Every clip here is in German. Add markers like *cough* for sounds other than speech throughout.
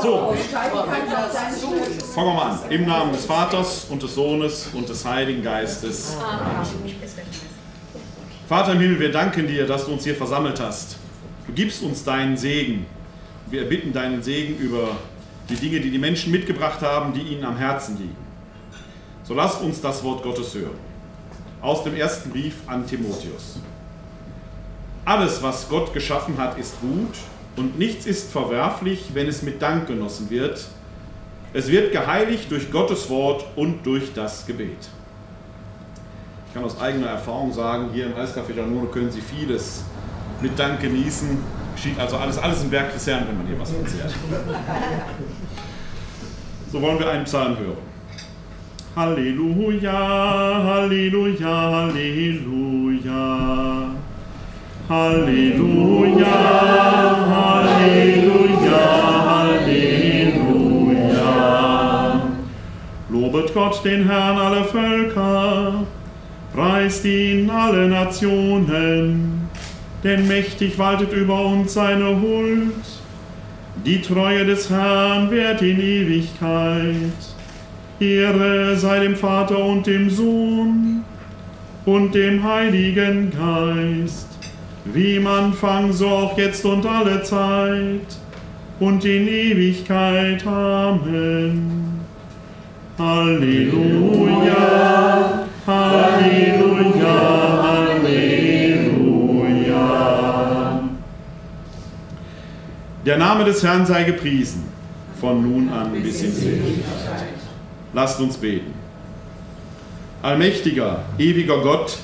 So, fangen wir mal an. Im Namen des Vaters und des Sohnes und des Heiligen Geistes. Vater im Himmel, wir danken dir, dass du uns hier versammelt hast. Du gibst uns deinen Segen. Wir erbitten deinen Segen über die Dinge, die die Menschen mitgebracht haben, die ihnen am Herzen liegen. So lasst uns das Wort Gottes hören. Aus dem ersten Brief an Timotheus. Alles, was Gott geschaffen hat, ist gut und nichts ist verwerflich, wenn es mit Dank genossen wird. Es wird geheiligt durch Gottes Wort und durch das Gebet. Ich kann aus eigener Erfahrung sagen, hier im Eiscafé Janone können Sie vieles mit Dank genießen. Geschieht also alles, alles im Werk des Herrn, wenn man hier was verzehrt. So wollen wir einen Psalm hören. Halleluja, Halleluja, Halleluja. Halleluja, Halleluja, Lobet Gott den Herrn alle Völker, preist ihn alle Nationen, denn mächtig waltet über uns seine Huld. Die Treue des Herrn währt in Ewigkeit. Ehre sei dem Vater und dem Sohn und dem Heiligen Geist wie im Anfang, so auch jetzt und alle Zeit und in Ewigkeit. Amen. Halleluja, Halleluja, Halleluja. Der Name des Herrn sei gepriesen, von nun an bis in Ewigkeit. Lasst uns beten. Allmächtiger, ewiger Gott,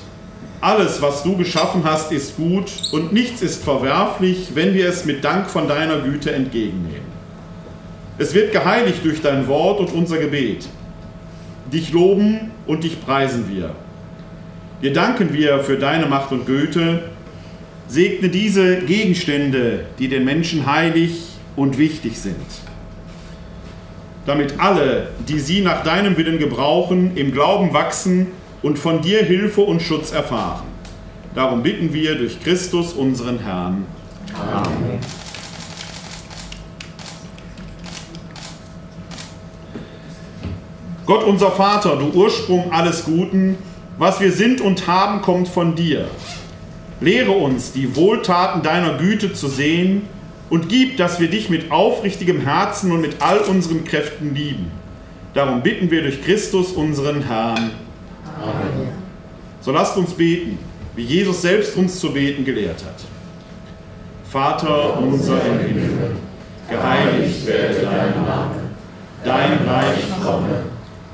alles, was du geschaffen hast, ist gut und nichts ist verwerflich, wenn wir es mit Dank von deiner Güte entgegennehmen. Es wird geheiligt durch dein Wort und unser Gebet. Dich loben und dich preisen wir. Dir danken wir für deine Macht und Güte. Segne diese Gegenstände, die den Menschen heilig und wichtig sind. Damit alle, die sie nach deinem Willen gebrauchen, im Glauben wachsen und von dir Hilfe und Schutz erfahren. Darum bitten wir durch Christus, unseren Herrn. Amen. Gott unser Vater, du Ursprung alles Guten, was wir sind und haben, kommt von dir. Lehre uns, die Wohltaten deiner Güte zu sehen und gib, dass wir dich mit aufrichtigem Herzen und mit all unseren Kräften lieben. Darum bitten wir durch Christus, unseren Herrn. Amen. So lasst uns beten, wie Jesus selbst uns zu beten gelehrt hat. Vater unser im Himmel, geheiligt werde dein Name, dein Reich komme,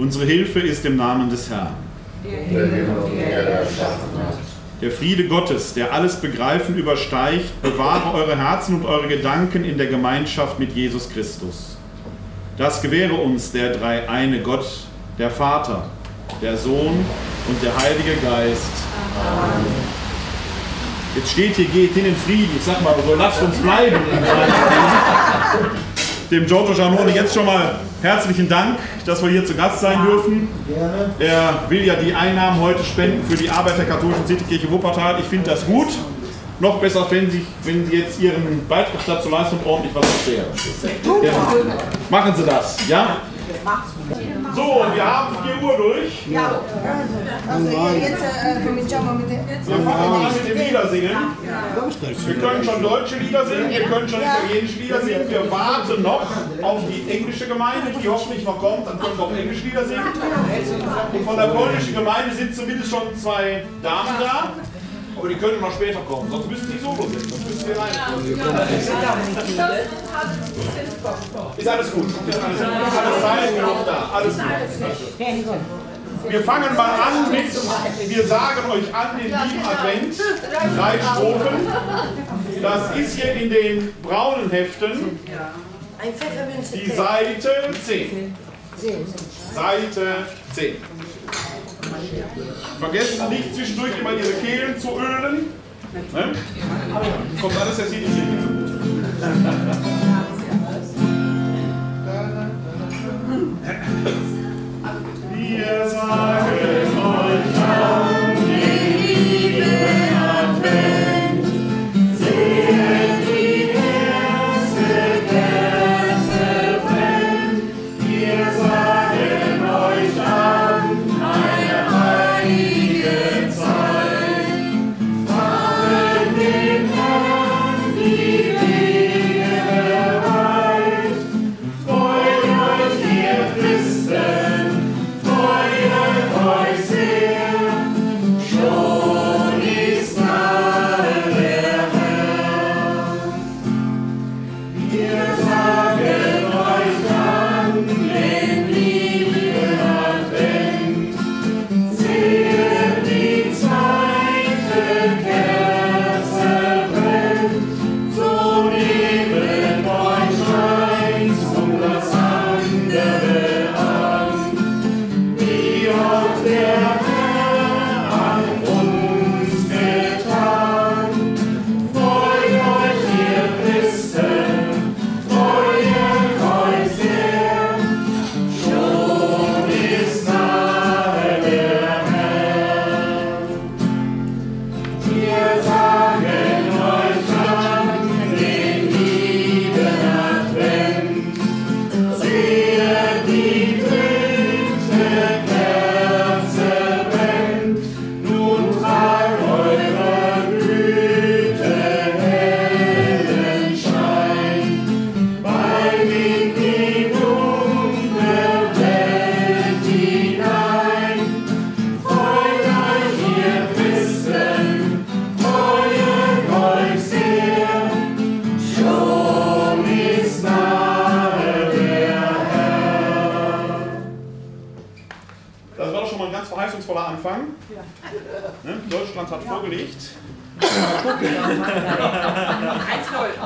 Unsere Hilfe ist im Namen des Herrn. Der Friede Gottes, der alles Begreifen übersteigt, bewahre eure Herzen und eure Gedanken in der Gemeinschaft mit Jesus Christus. Das gewähre uns der dreieine Gott, der Vater, der Sohn und der Heilige Geist. Amen. Jetzt steht hier, geht hin in Frieden. Ich sag mal so, lasst uns bleiben. *laughs* Dem Giorgio Giannone jetzt schon mal herzlichen Dank, dass wir hier zu Gast sein dürfen. Er will ja die Einnahmen heute spenden für die Arbeit der katholischen Citykirche Wuppertal. Ich finde das gut. Noch besser fänden Sie, wenn Sie jetzt Ihren Beitrag dazu leisten und ordentlich was erzählen. Ja. Machen Sie das, ja? So, wir haben 4 Uhr durch. Ja. Also jetzt äh, cominciamo mit dem... Wir fangen mal an mit dem Liedersingen. Wir können schon deutsche Lieder singen, wir können schon italienische Lieder singen. Wir warten noch auf die englische Gemeinde, die hoffentlich noch kommt. Dann können wir auch englische Lieder singen. Und von der polnischen Gemeinde sind zumindest schon zwei Damen da. Aber die können noch später kommen, sonst müssen die solo singen. Sonst müssen wir rein. Ist alles gut. Ist alles. Alles Zeit genug da. Alles gut. Wir fangen mal an mit, wir sagen euch an den lieben Advent, drei Strophen. Das ist hier in den braunen Heften. Die Seite 10. Seite 10. Vergessen nicht zwischendurch immer Ihre Kehlen zu ölen. Ne? Kommt alles jetzt hier nicht zugute. *laughs* Wir sagen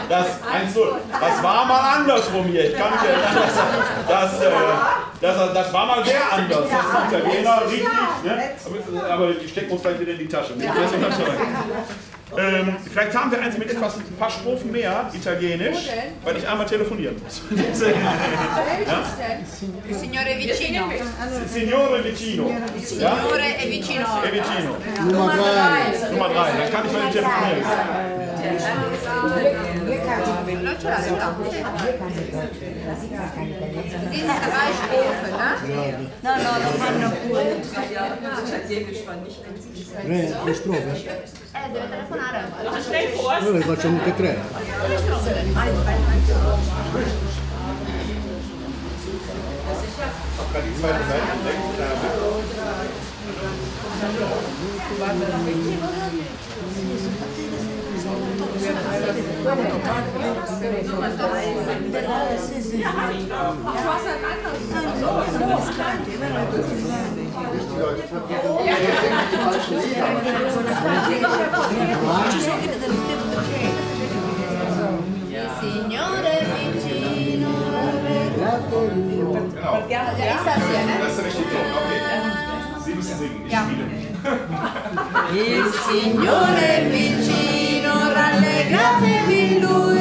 Das 1-0. Das war mal andersrum hier. Ich kann mich erinnern, das, das, äh, das, das war mal sehr anders. Das ist Italiener richtig. Ne? Aber die stecken uns gleich wieder in die Tasche. Ähm, vielleicht haben wir eins mit etwas, ein paar Strophen mehr Italienisch, weil ich einmal telefonieren muss. Il Signore vicino. Signore vicino. Ja? Signore vicino. È vicino. Nummer drei. Nummer drei, dann kann ich mal telefonieren. Non ce l'hai là. Sind drei Strophen, ne? No, no, lo fanno pure. Tre, tre strofe? Eh, deve telefonare. Noi ne facciamo anche tre. Hab gerade die Sie müssen singen, nicht spielen. Il Signore è vicino, Déjame mi.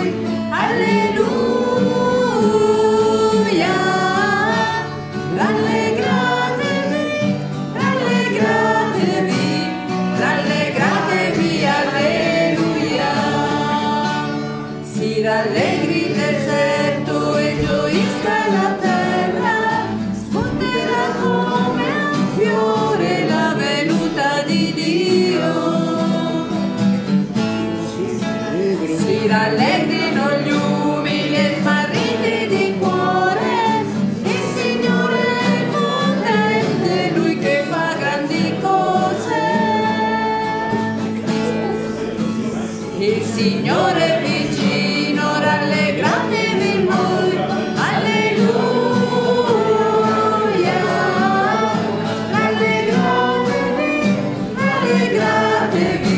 give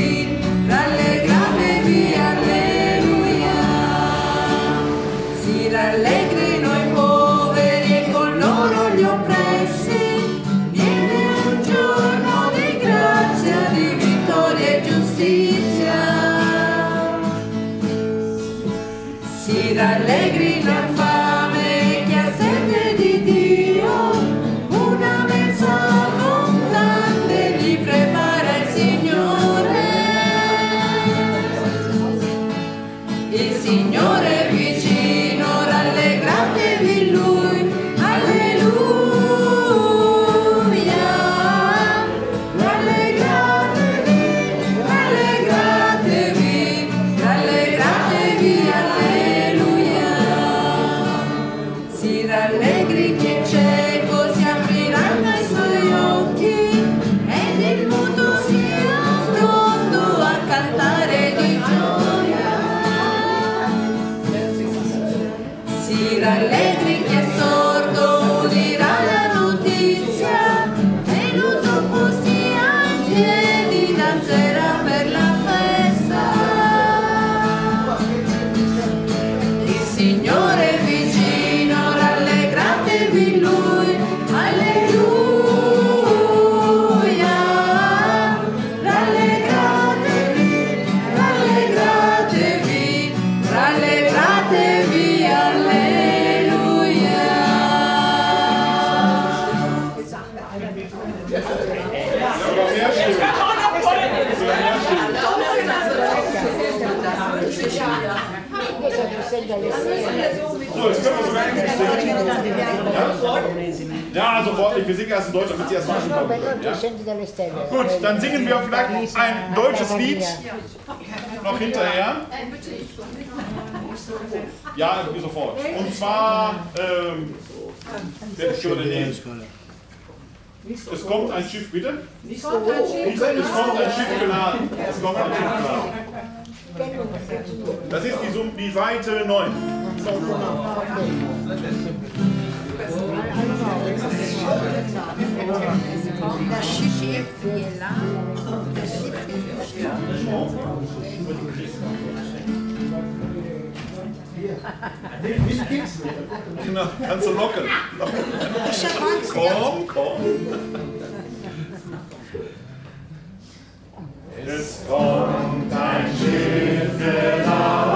verantwortlich. Wir singen erst in Deutsch, damit sie erst mal ankommen können. Ja? Gut, dann singen wir vielleicht ein deutsches Lied noch hinterher. Ja, sofort. Und zwar, ähm, wer würde nehmen? Es kommt ein Schiff, bitte. Es kommt ein Schiff geladen. Es kommt ein Schiff geladen. Das ist die, die Seite 9. La chichi qui est là. Na, kannst du locken. Ich. Komm, komm. Es kommt ein Schiff, genau.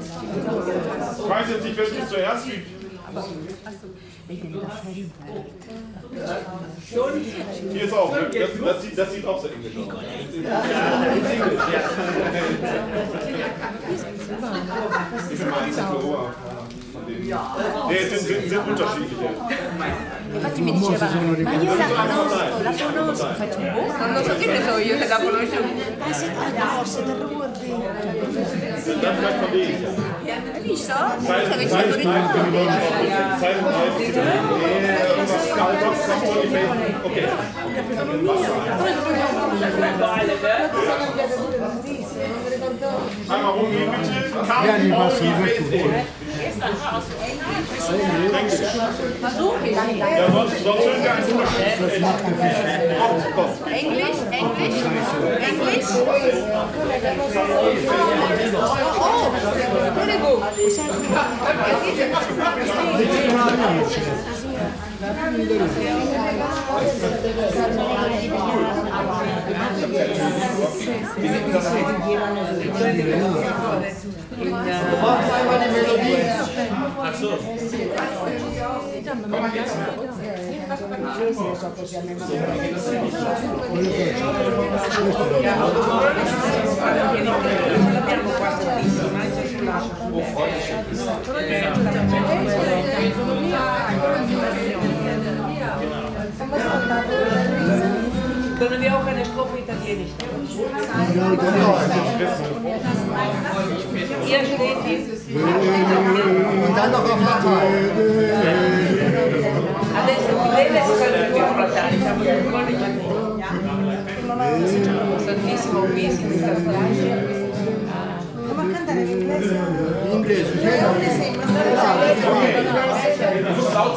Ich weiß jetzt nicht, welches zuerst gibt. Hier ist auch, ne? das, das, sieht, das sieht auch so englisch aus. Ich die sind so, von denen. Nee, sind, sind, sind unterschiedliche. Infatti mi diceva, ma io la conosco, la conosco, faccio un boh, non lo so, che ne so io se la conosco. Ma se no, se te lo vuol dire. Hai visto? Sei Okay. I'm a woman, bitches. Come on, you faithful. Ja, sonst, sonst sind wir ein Unterschied. Komm, Können wir auch eine Strophe Italienisch? Hier steht dieses. Und dann noch auf Latein. Adesso mi deve stare più siamo sul codice. Santissimo Misi, questa storia. Come a cantare in inglese? In inglese, sì,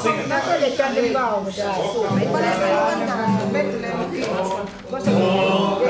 Ma quello è Charlie Bowser. Cioè, Ma qual è stato cantando? Bethlehem Kids.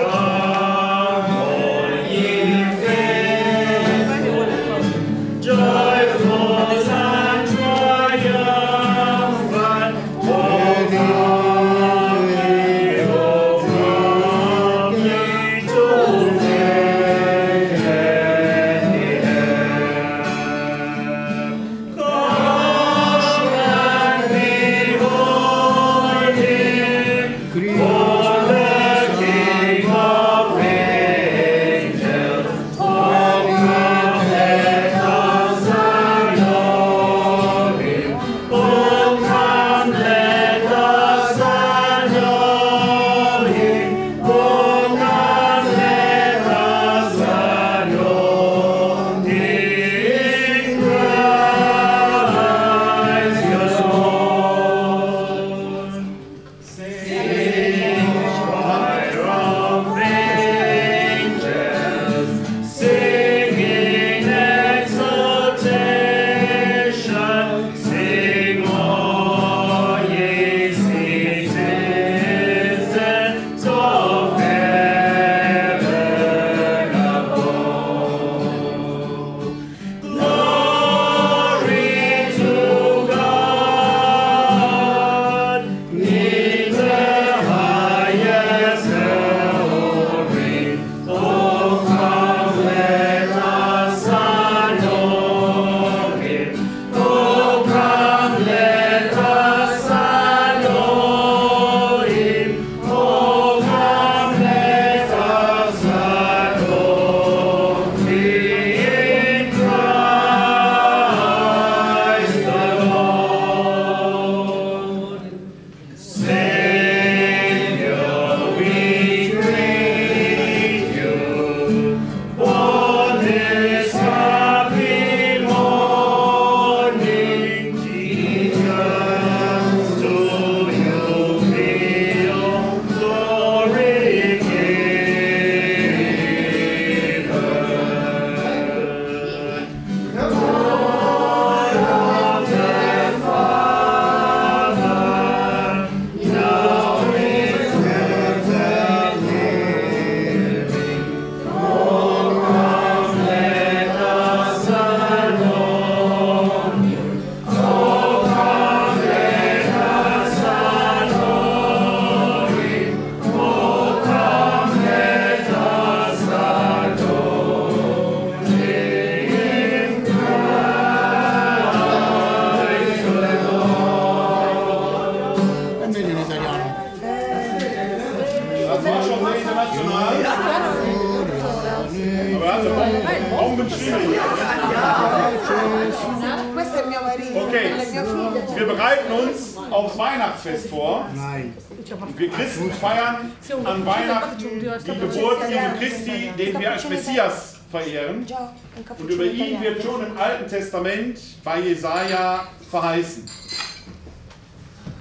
Wird schon im Alten Testament bei Jesaja verheißen.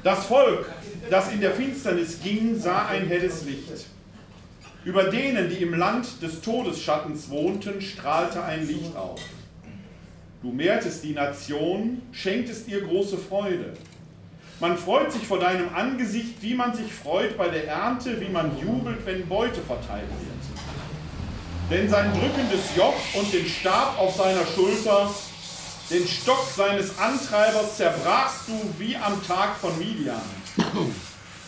Das Volk, das in der Finsternis ging, sah ein helles Licht. Über denen, die im Land des Todesschattens wohnten, strahlte ein Licht auf. Du mehrtest die Nation, schenktest ihr große Freude. Man freut sich vor deinem Angesicht, wie man sich freut bei der Ernte, wie man jubelt, wenn Beute verteilt wird. Denn sein drückendes Joch und den Stab auf seiner Schulter, den Stock seines Antreibers zerbrachst du wie am Tag von Midian.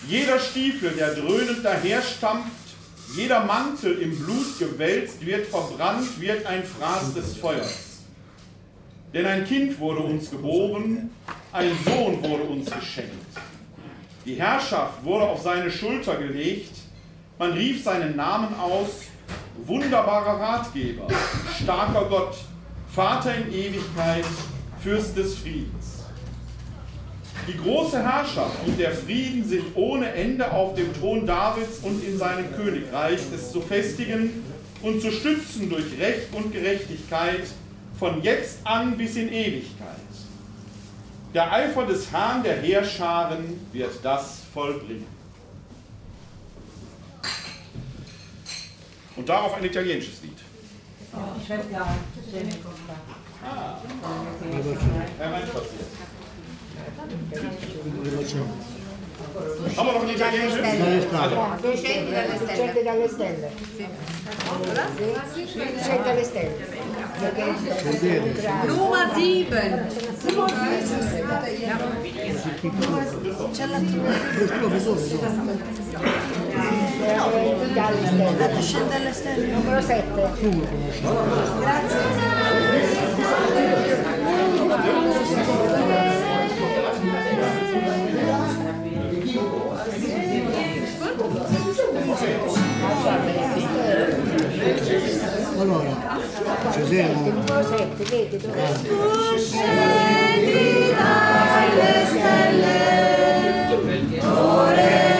Jeder Stiefel, der dröhnend daherstampft, jeder Mantel im Blut gewälzt, wird verbrannt, wird ein Fraß des Feuers. Denn ein Kind wurde uns geboren, ein Sohn wurde uns geschenkt. Die Herrschaft wurde auf seine Schulter gelegt, man rief seinen Namen aus, wunderbarer Ratgeber, starker Gott, Vater in Ewigkeit, Fürst des Friedens. Die große Herrschaft und der Frieden sind ohne Ende auf dem Thron Davids und in seinem Königreich, es zu festigen und zu stützen durch Recht und Gerechtigkeit von jetzt an bis in Ewigkeit. Der Eifer des Herrn der Heerscharen wird das vollbringen. Und darauf ein italienisches Lied. Ah. Haben wir noch ein italienisches? Scendi dalle stelle. Scendi dalle stelle. Scendi dalle stelle. Nummer 7. Eh, dalle stelle. Scendi dalle stelle. Numero 7. Allora, ci siamo? Numero 7, vedi dove Bambino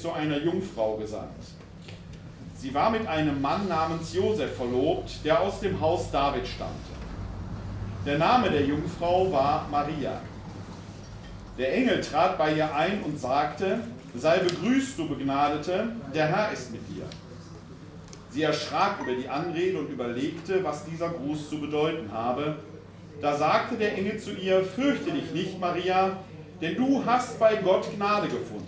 zu einer Jungfrau gesandt. Sie war mit einem Mann namens Josef verlobt, der aus dem Haus David stammte. Der Name der Jungfrau war Maria. Der Engel trat bei ihr ein und sagte, sei begrüßt, du Begnadete, der Herr ist mit dir. Sie erschrak über die Anrede und überlegte, was dieser Gruß zu bedeuten habe. Da sagte der Engel zu ihr, fürchte dich nicht, Maria, denn du hast bei Gott Gnade gefunden.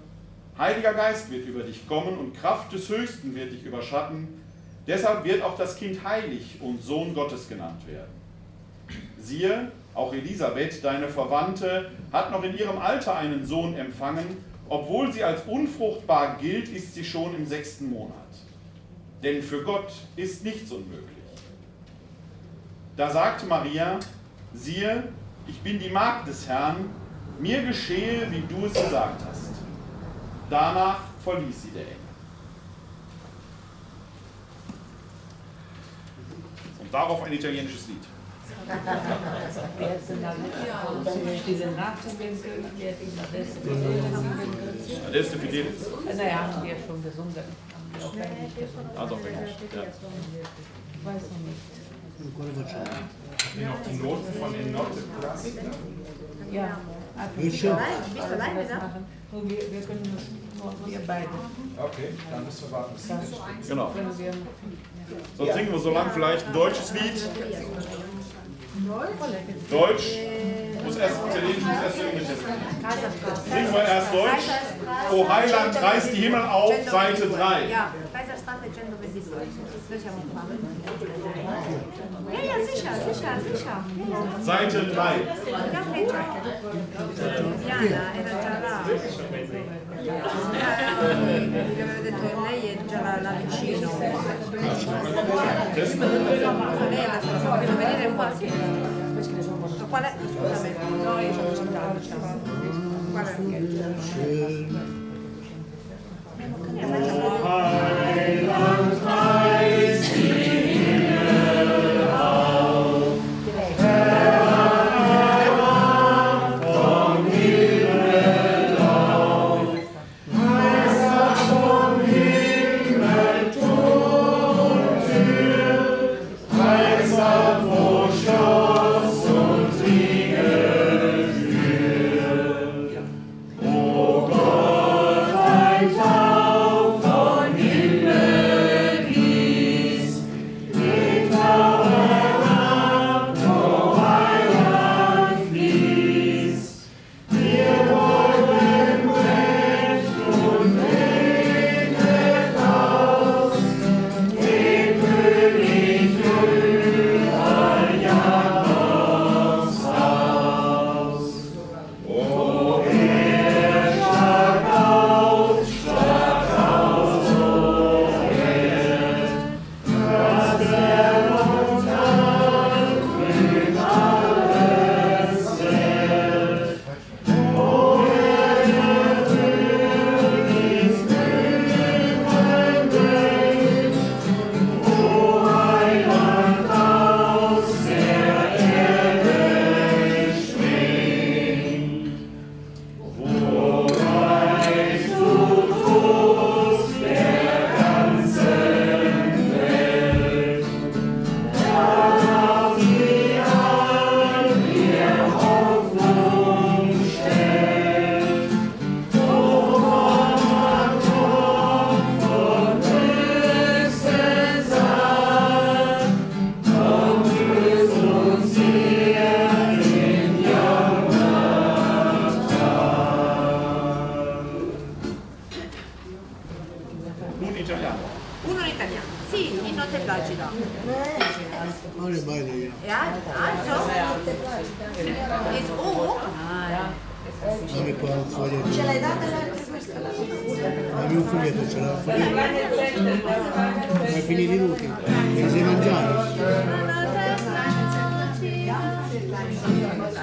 Heiliger Geist wird über dich kommen und Kraft des Höchsten wird dich überschatten. Deshalb wird auch das Kind heilig und Sohn Gottes genannt werden. Siehe, auch Elisabeth, deine Verwandte, hat noch in ihrem Alter einen Sohn empfangen. Obwohl sie als unfruchtbar gilt, ist sie schon im sechsten Monat. Denn für Gott ist nichts unmöglich. Da sagte Maria, siehe, ich bin die Magd des Herrn, mir geschehe, wie du es gesagt hast. Danach verließ sie der Engel. Und darauf ein italienisches Lied. Adesso Fidelis. Naja, haben wir schon gesungen. Haben wir auch eigentlich gesungen. Also auf Englisch. Ja. Weiß noch nicht. Facciamo. Noch die Noten von den Noten. Ja. Willst du? Bist du alleine da? Nur wir, wir können nur wir beide. Okay, dann müssen wir warten. Genau. Sonst singen wir so lang vielleicht ein deutsches Lied. Deutsch. Muss erst Italienisch, muss erst Englisch. Singen wir erst Deutsch. O Heiland, reiß die Himmel auf, Seite 3. Ja, Kaiserstraße 122. Ja, ja, sicher, sicher, sicher. Seite 3. Ja, freccia. Diana era già là. Vi avevo detto lei è già là, là vicino. Lei è stessa, devo venire qua. Qual è? Scusami. No, io sono città, diciamo. Qual è? Auf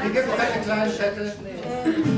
Wir geben euch einen kleinen Zettel.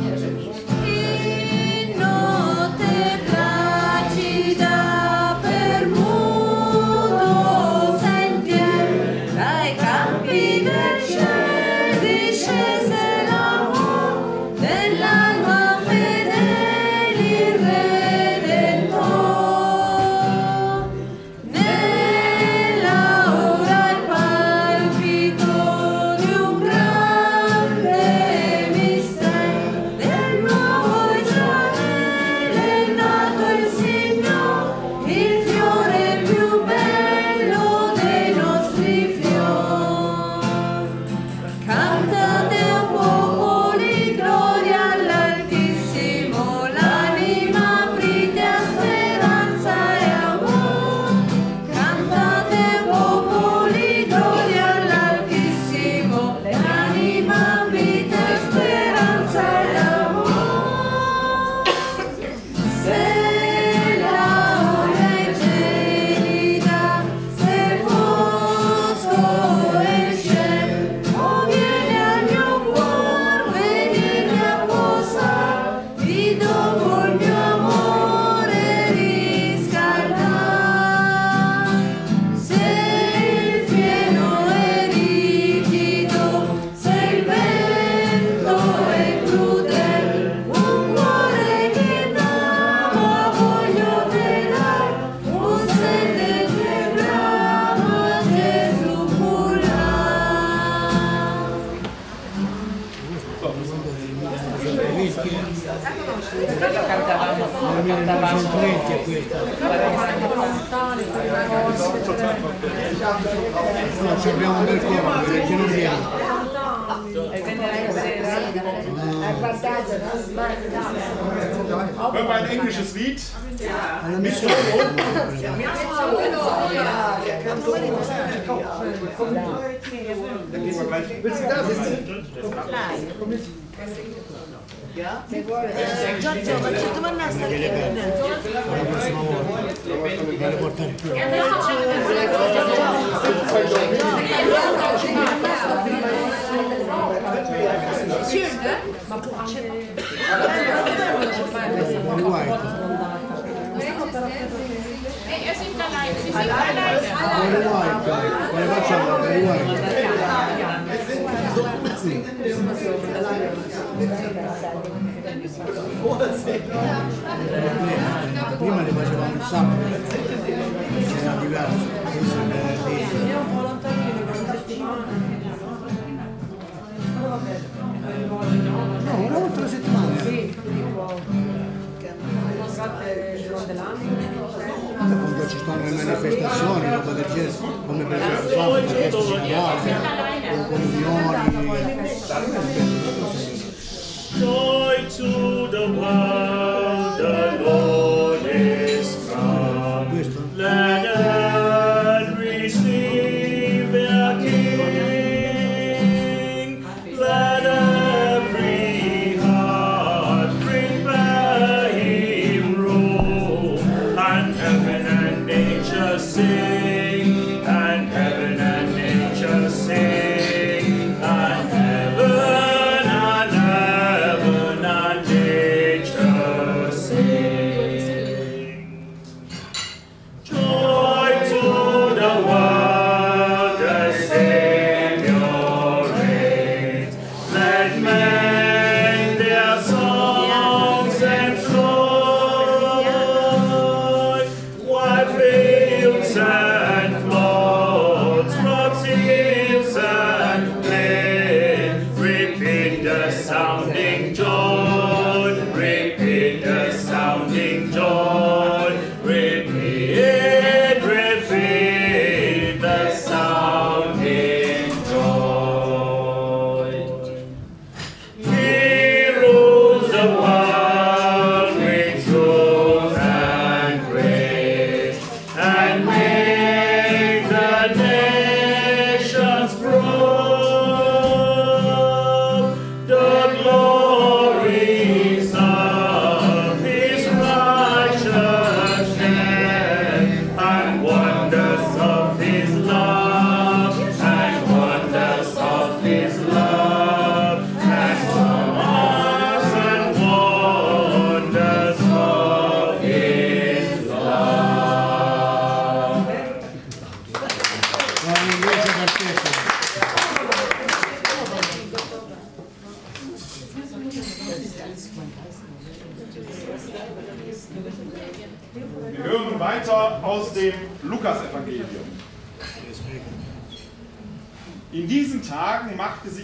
Giorgio, ma c'è domanda a stare? Ma può accendere? Eh, io sono in live, sì, sì, live. Come facciamo? Live. Sì. Buonasera. Prima le facevamo il sabato, c'era diverso, questo è venerdì. Io ho un volontario che non partecipa. No, una volta Quando ci le manifestazioni, come per esempio o comunioni. Joy to the world.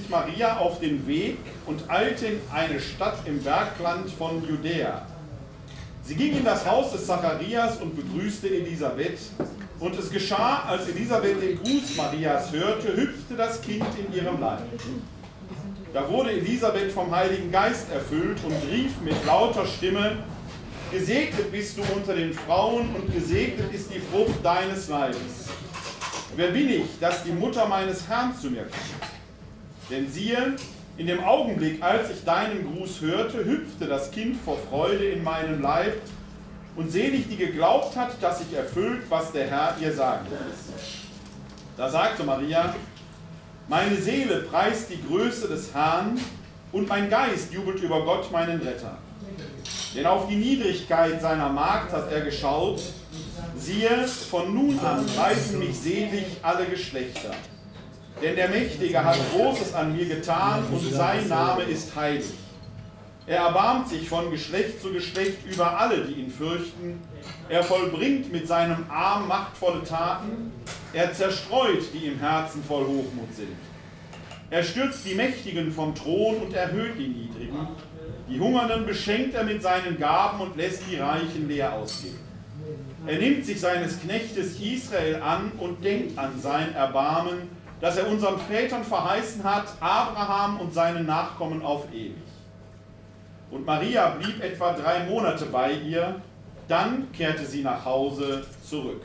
Sich Maria auf den Weg und eilte in eine Stadt im Bergland von Judäa. Sie ging in das Haus des Zacharias und begrüßte Elisabeth. Und es geschah, als Elisabeth den Gruß Marias hörte, hüpfte das Kind in ihrem Leib. Da wurde Elisabeth vom Heiligen Geist erfüllt und rief mit lauter Stimme, Gesegnet bist du unter den Frauen und gesegnet ist die Frucht deines Leibes. Wer bin ich, dass die Mutter meines Herrn zu mir kommt? Denn siehe, in dem Augenblick, als ich deinen Gruß hörte, hüpfte das Kind vor Freude in meinem Leib und selig, die geglaubt hat, dass sich erfüllt, was der Herr ihr sagen ließ. Da sagte Maria, meine Seele preist die Größe des Herrn und mein Geist jubelt über Gott, meinen Retter. Denn auf die Niedrigkeit seiner Magd hat er geschaut. Siehe, von nun an preisen mich selig alle Geschlechter. Denn der Mächtige hat Großes an mir getan und sein Name ist heilig. Er erbarmt sich von Geschlecht zu Geschlecht über alle, die ihn fürchten. Er vollbringt mit seinem Arm machtvolle Taten. Er zerstreut, die im Herzen voll Hochmut sind. Er stürzt die Mächtigen vom Thron und erhöht die Niedrigen. Die Hungernden beschenkt er mit seinen Gaben und lässt die Reichen leer ausgehen. Er nimmt sich seines Knechtes Israel an und denkt an sein Erbarmen, das er unseren Vätern verheißen hat, Abraham und seinen Nachkommen auf ewig. Und Maria blieb etwa drei Monate bei ihr, dann kehrte sie nach Hause zurück.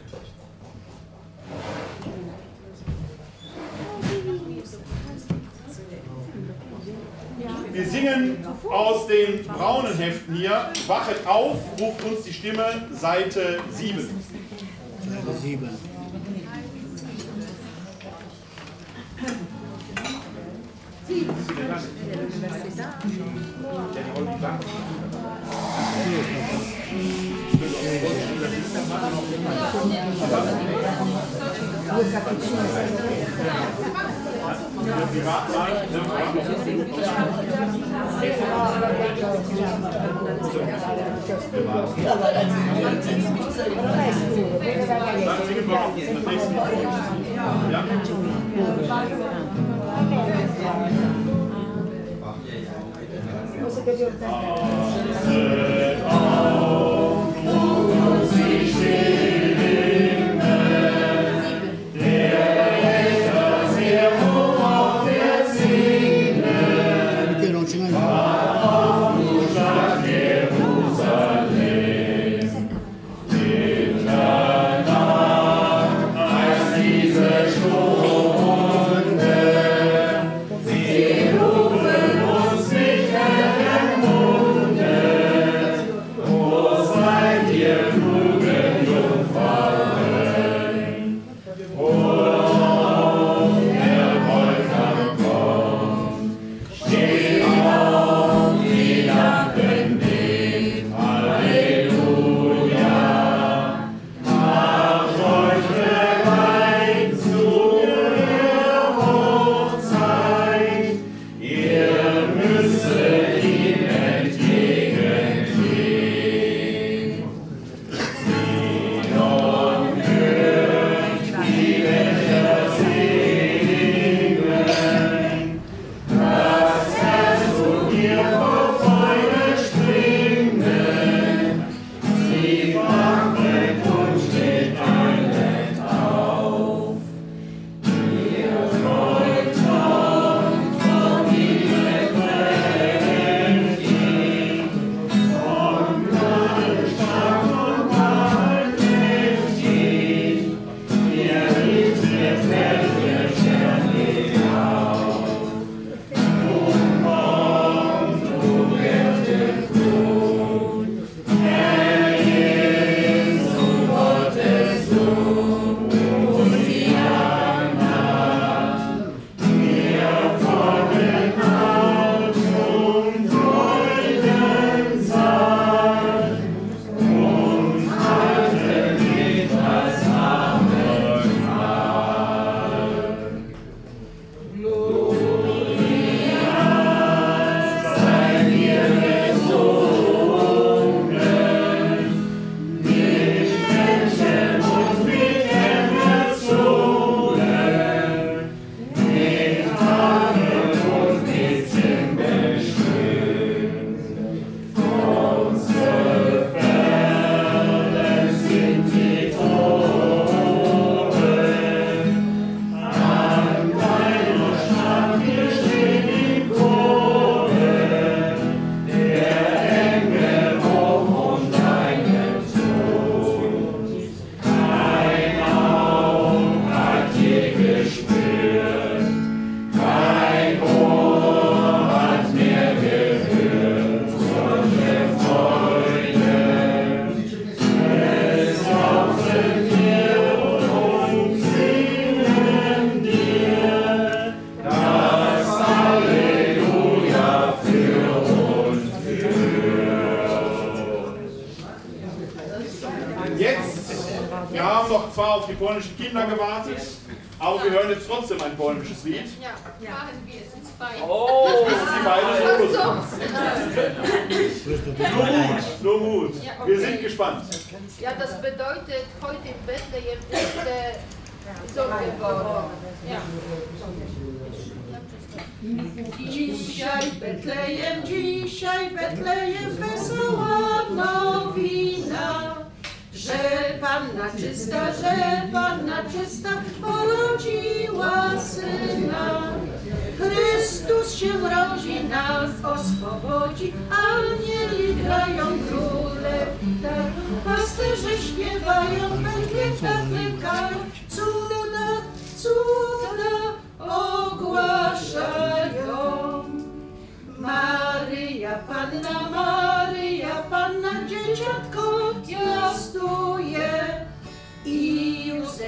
Wir singen aus den braunen Heften hier. Wachet auf, ruft uns die Stimme, Seite 7. Seite 7. Dann singen wir das nächste Lied. Ja? お酒状態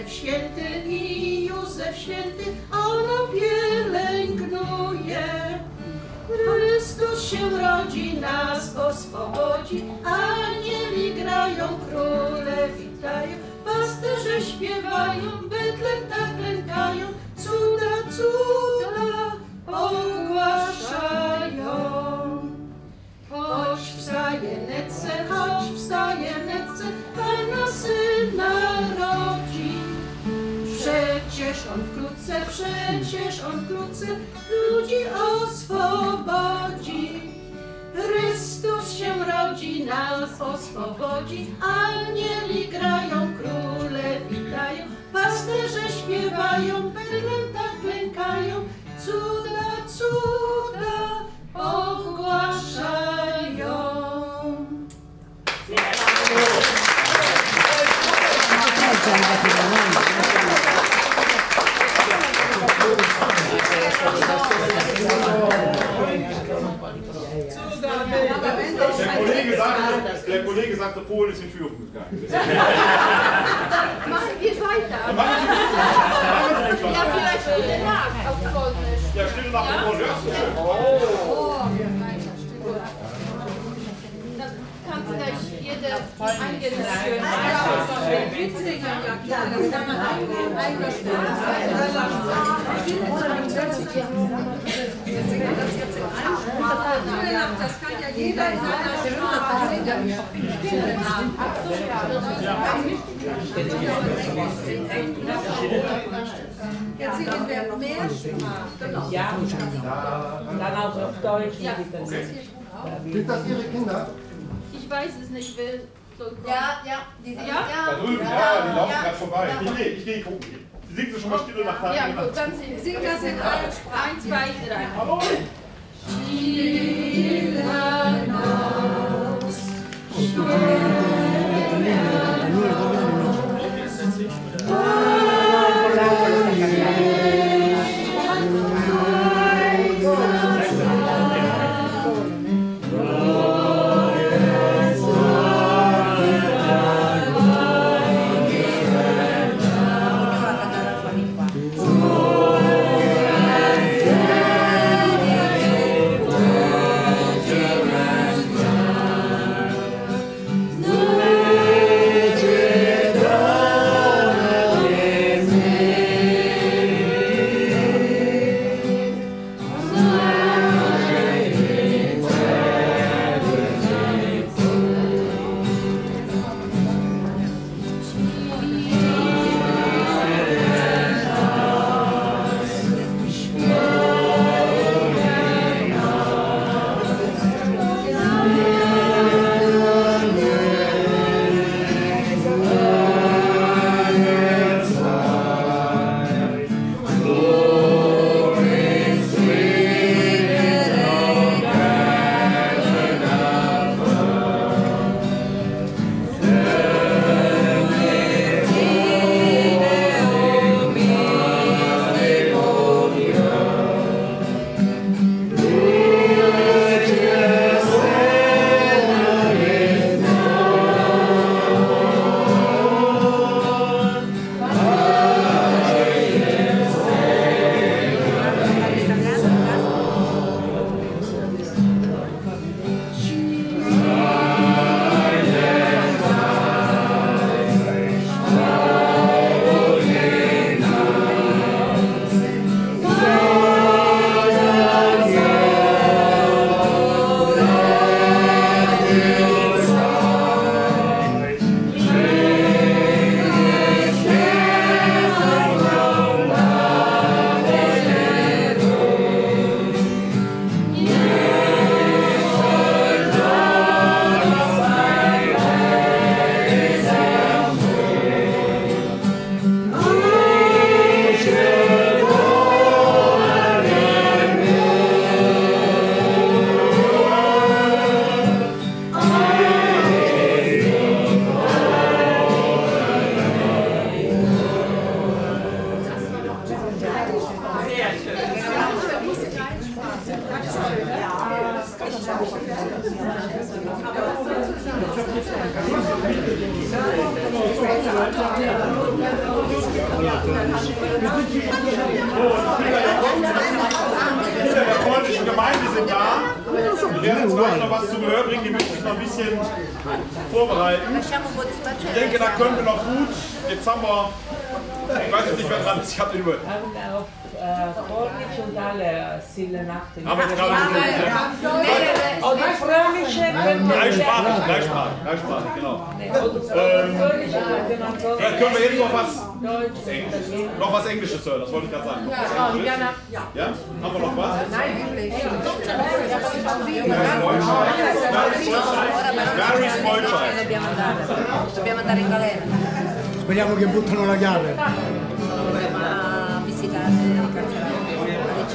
Józef święty, i Józef święty, ono pielęgnuje. Chrystus się rodzi, nas oswobodzi, anieli grają, króle witają, pasterze śpiewają, Betlem przecież on wkrótce ludzi oswobodzi. Chrystus się rodzi, nas oswobodzi, anieli grają, króle witają, pasterze śpiewają, tak klękają, cuda, cuda ogłaszają. Der Kollege sagte, der Kollege sagte Polen ist in Führung gegangen. *laughs* Machen wir weiter. Ja, vielleicht Stille Nacht auf Polnisch. Ja, Stille nach dem Mond, hörst du schon. Oh. Dann kann vielleicht jeder eigene Das kann ja jeder in seiner Jetzt singen wir mehr Sprachen. Ja, dann auch auf Deutsch. Ja. Sind das Ihre Kinder? Ich weiß es nicht, soll kommen. Ja, ja, die sind Ja? Da drüben, ja, die laufen gerade vorbei. Ich gehe, ich gehe gucken. Singt sie schon mal Stille nach Ja, Tag? gut, dann singen Sing das in allen Sprachen. Eins, zwei, drei. Jawohl. Na Kinder der polnischen Gemeinde sind da. Wir werden uns gleich noch was zu die möchte ich noch ein bisschen vorbereiten. Ich denke, da können wir noch gut. Jetzt haben wir. Ich weiß jetzt nicht, wer dran ist. Ich habe den über. Polnisch und alle Stille Nacht. Aber jetzt gerade so. Oder Fröhliche können wir Dreisprachig, dreisprachig, dreisprachig, genau. Ähm, Vielleicht können wir jetzt noch was, Italienisch. noch was Englisches hören, das wollte ich gerade sagen. Ja? Haben wir noch was? Gary Smolchai. Dobbiamo andare. Dobbiamo andare in galera. Speriamo che buttano la chiave.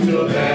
into the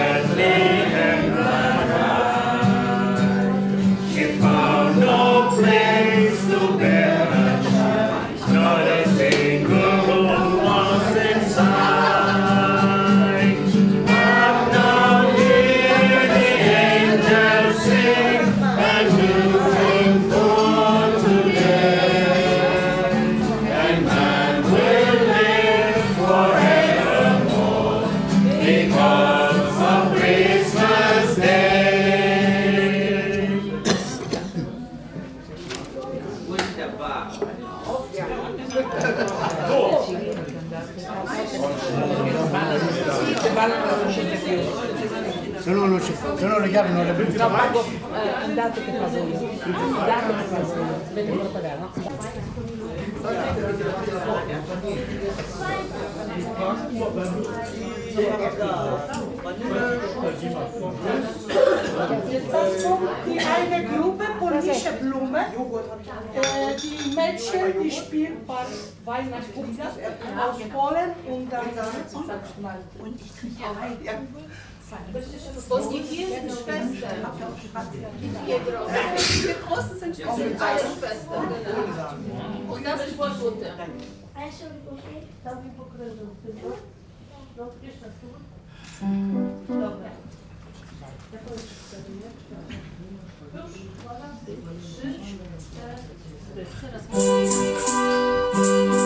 eh, andate che pago io. Andate che pago io. Vengo a pagare, no? Die eine Gruppe polnische Blume, äh, die Mädchen, die spielen ein paar Weihnachtslieder aus Polen und dann und ich kriege Und die vier sind Schwestern. Die vier Großen. Die Großen sind Schwestern. Sind alle Schwestern, genau. Und das ist Butter. Thank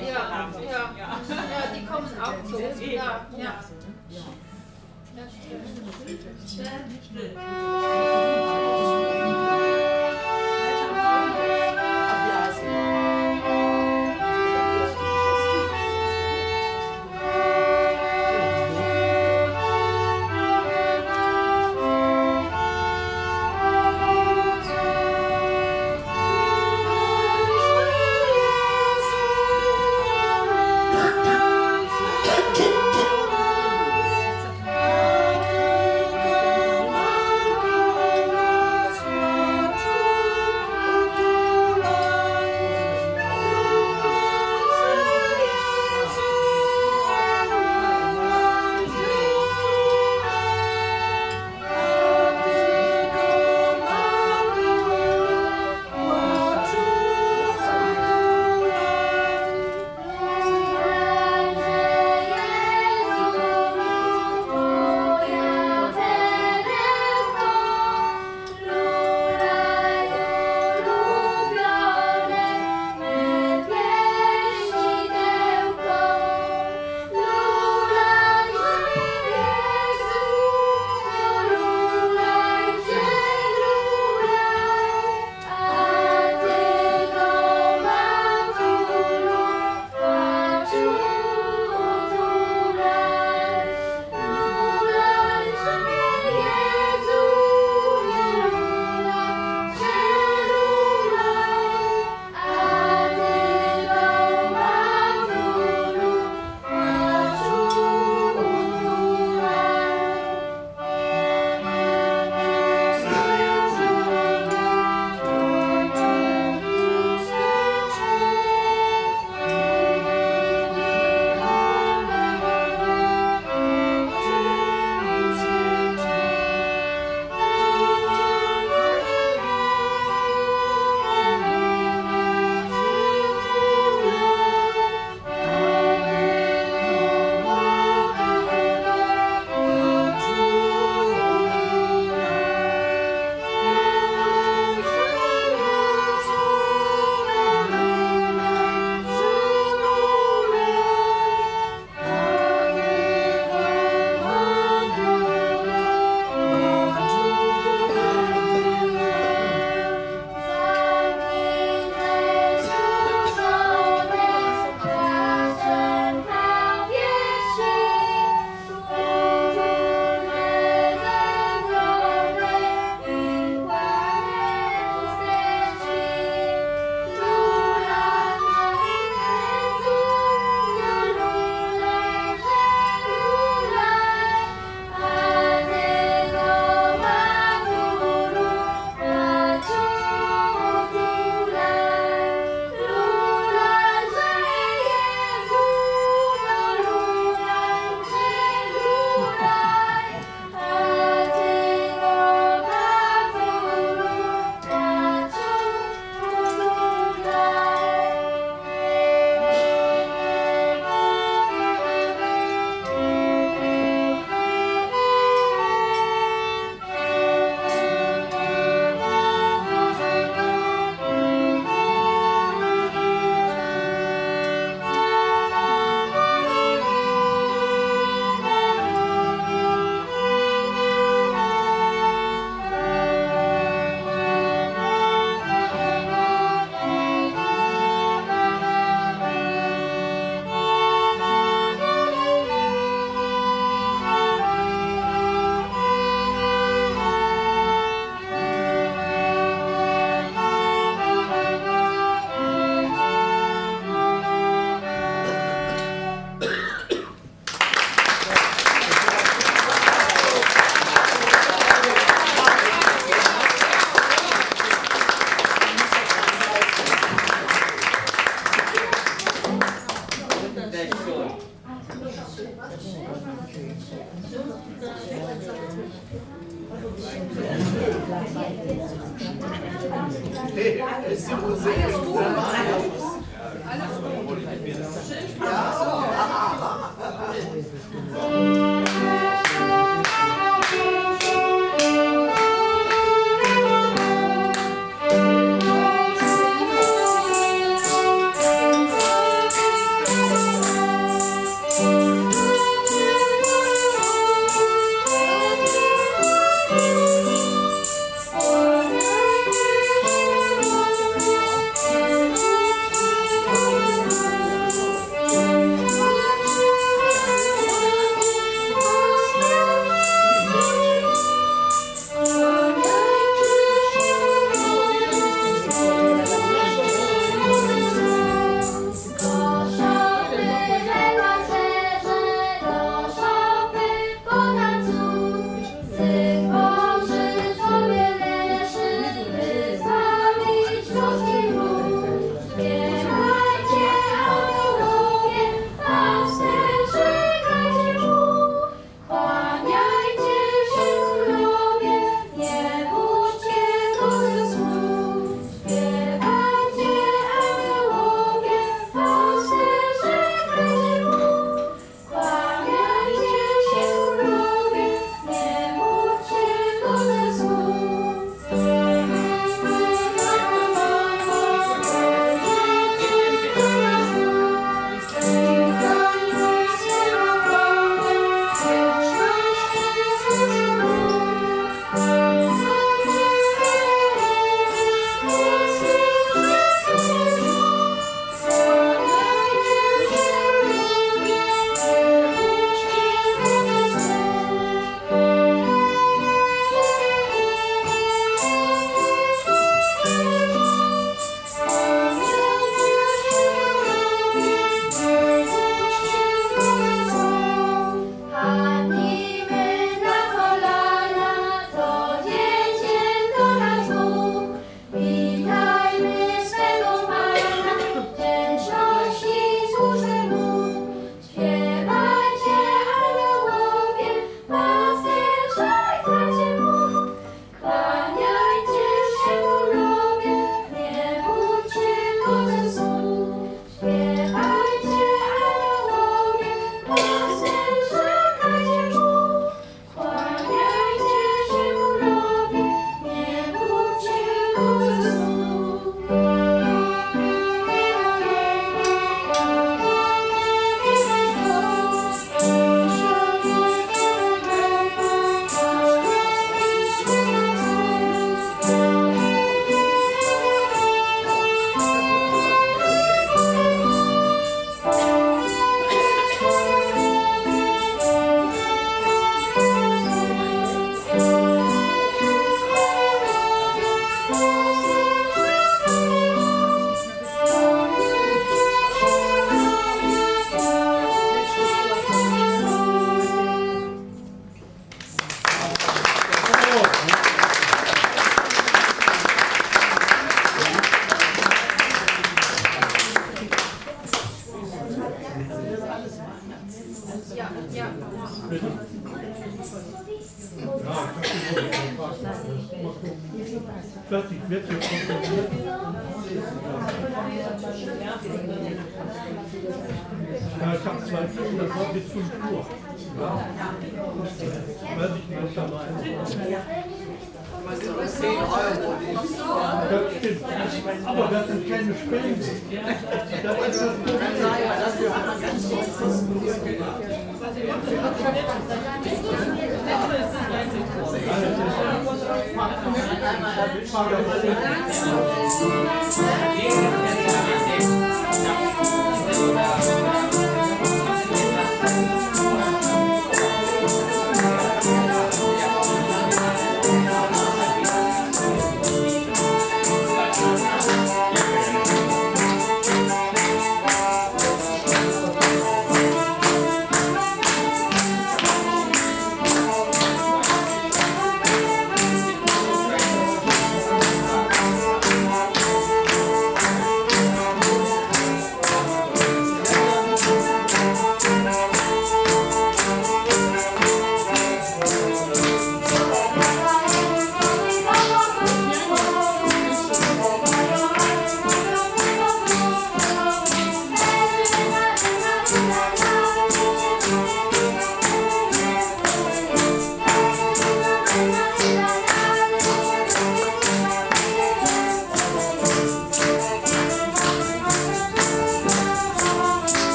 Ja, ja. ja die kommen auch zu uns. Ja, ja. Das stimmt.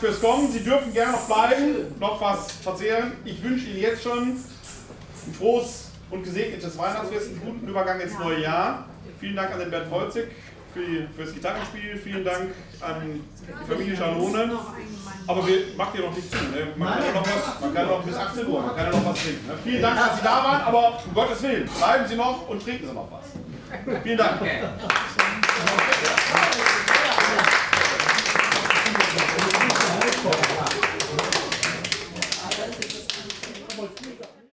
Fürs Kommen. Sie dürfen gerne noch bleiben, noch was verzehren. Ich wünsche Ihnen jetzt schon ein frohes und gesegnetes Weihnachtsfest, einen guten Übergang ins neue Jahr. Vielen Dank an den Bert Volzig für, fürs Gitarrenspiel, vielen Dank an die Familie Schalone. Aber wir macht ihr noch nicht zu. Ne? Man, kann ja noch was, man kann noch bis 18 Uhr, man kann noch was trinken. Ne? Vielen Dank, dass Sie da waren, aber um Gottes Willen, bleiben Sie noch und trinken Sie noch was. Vielen Dank.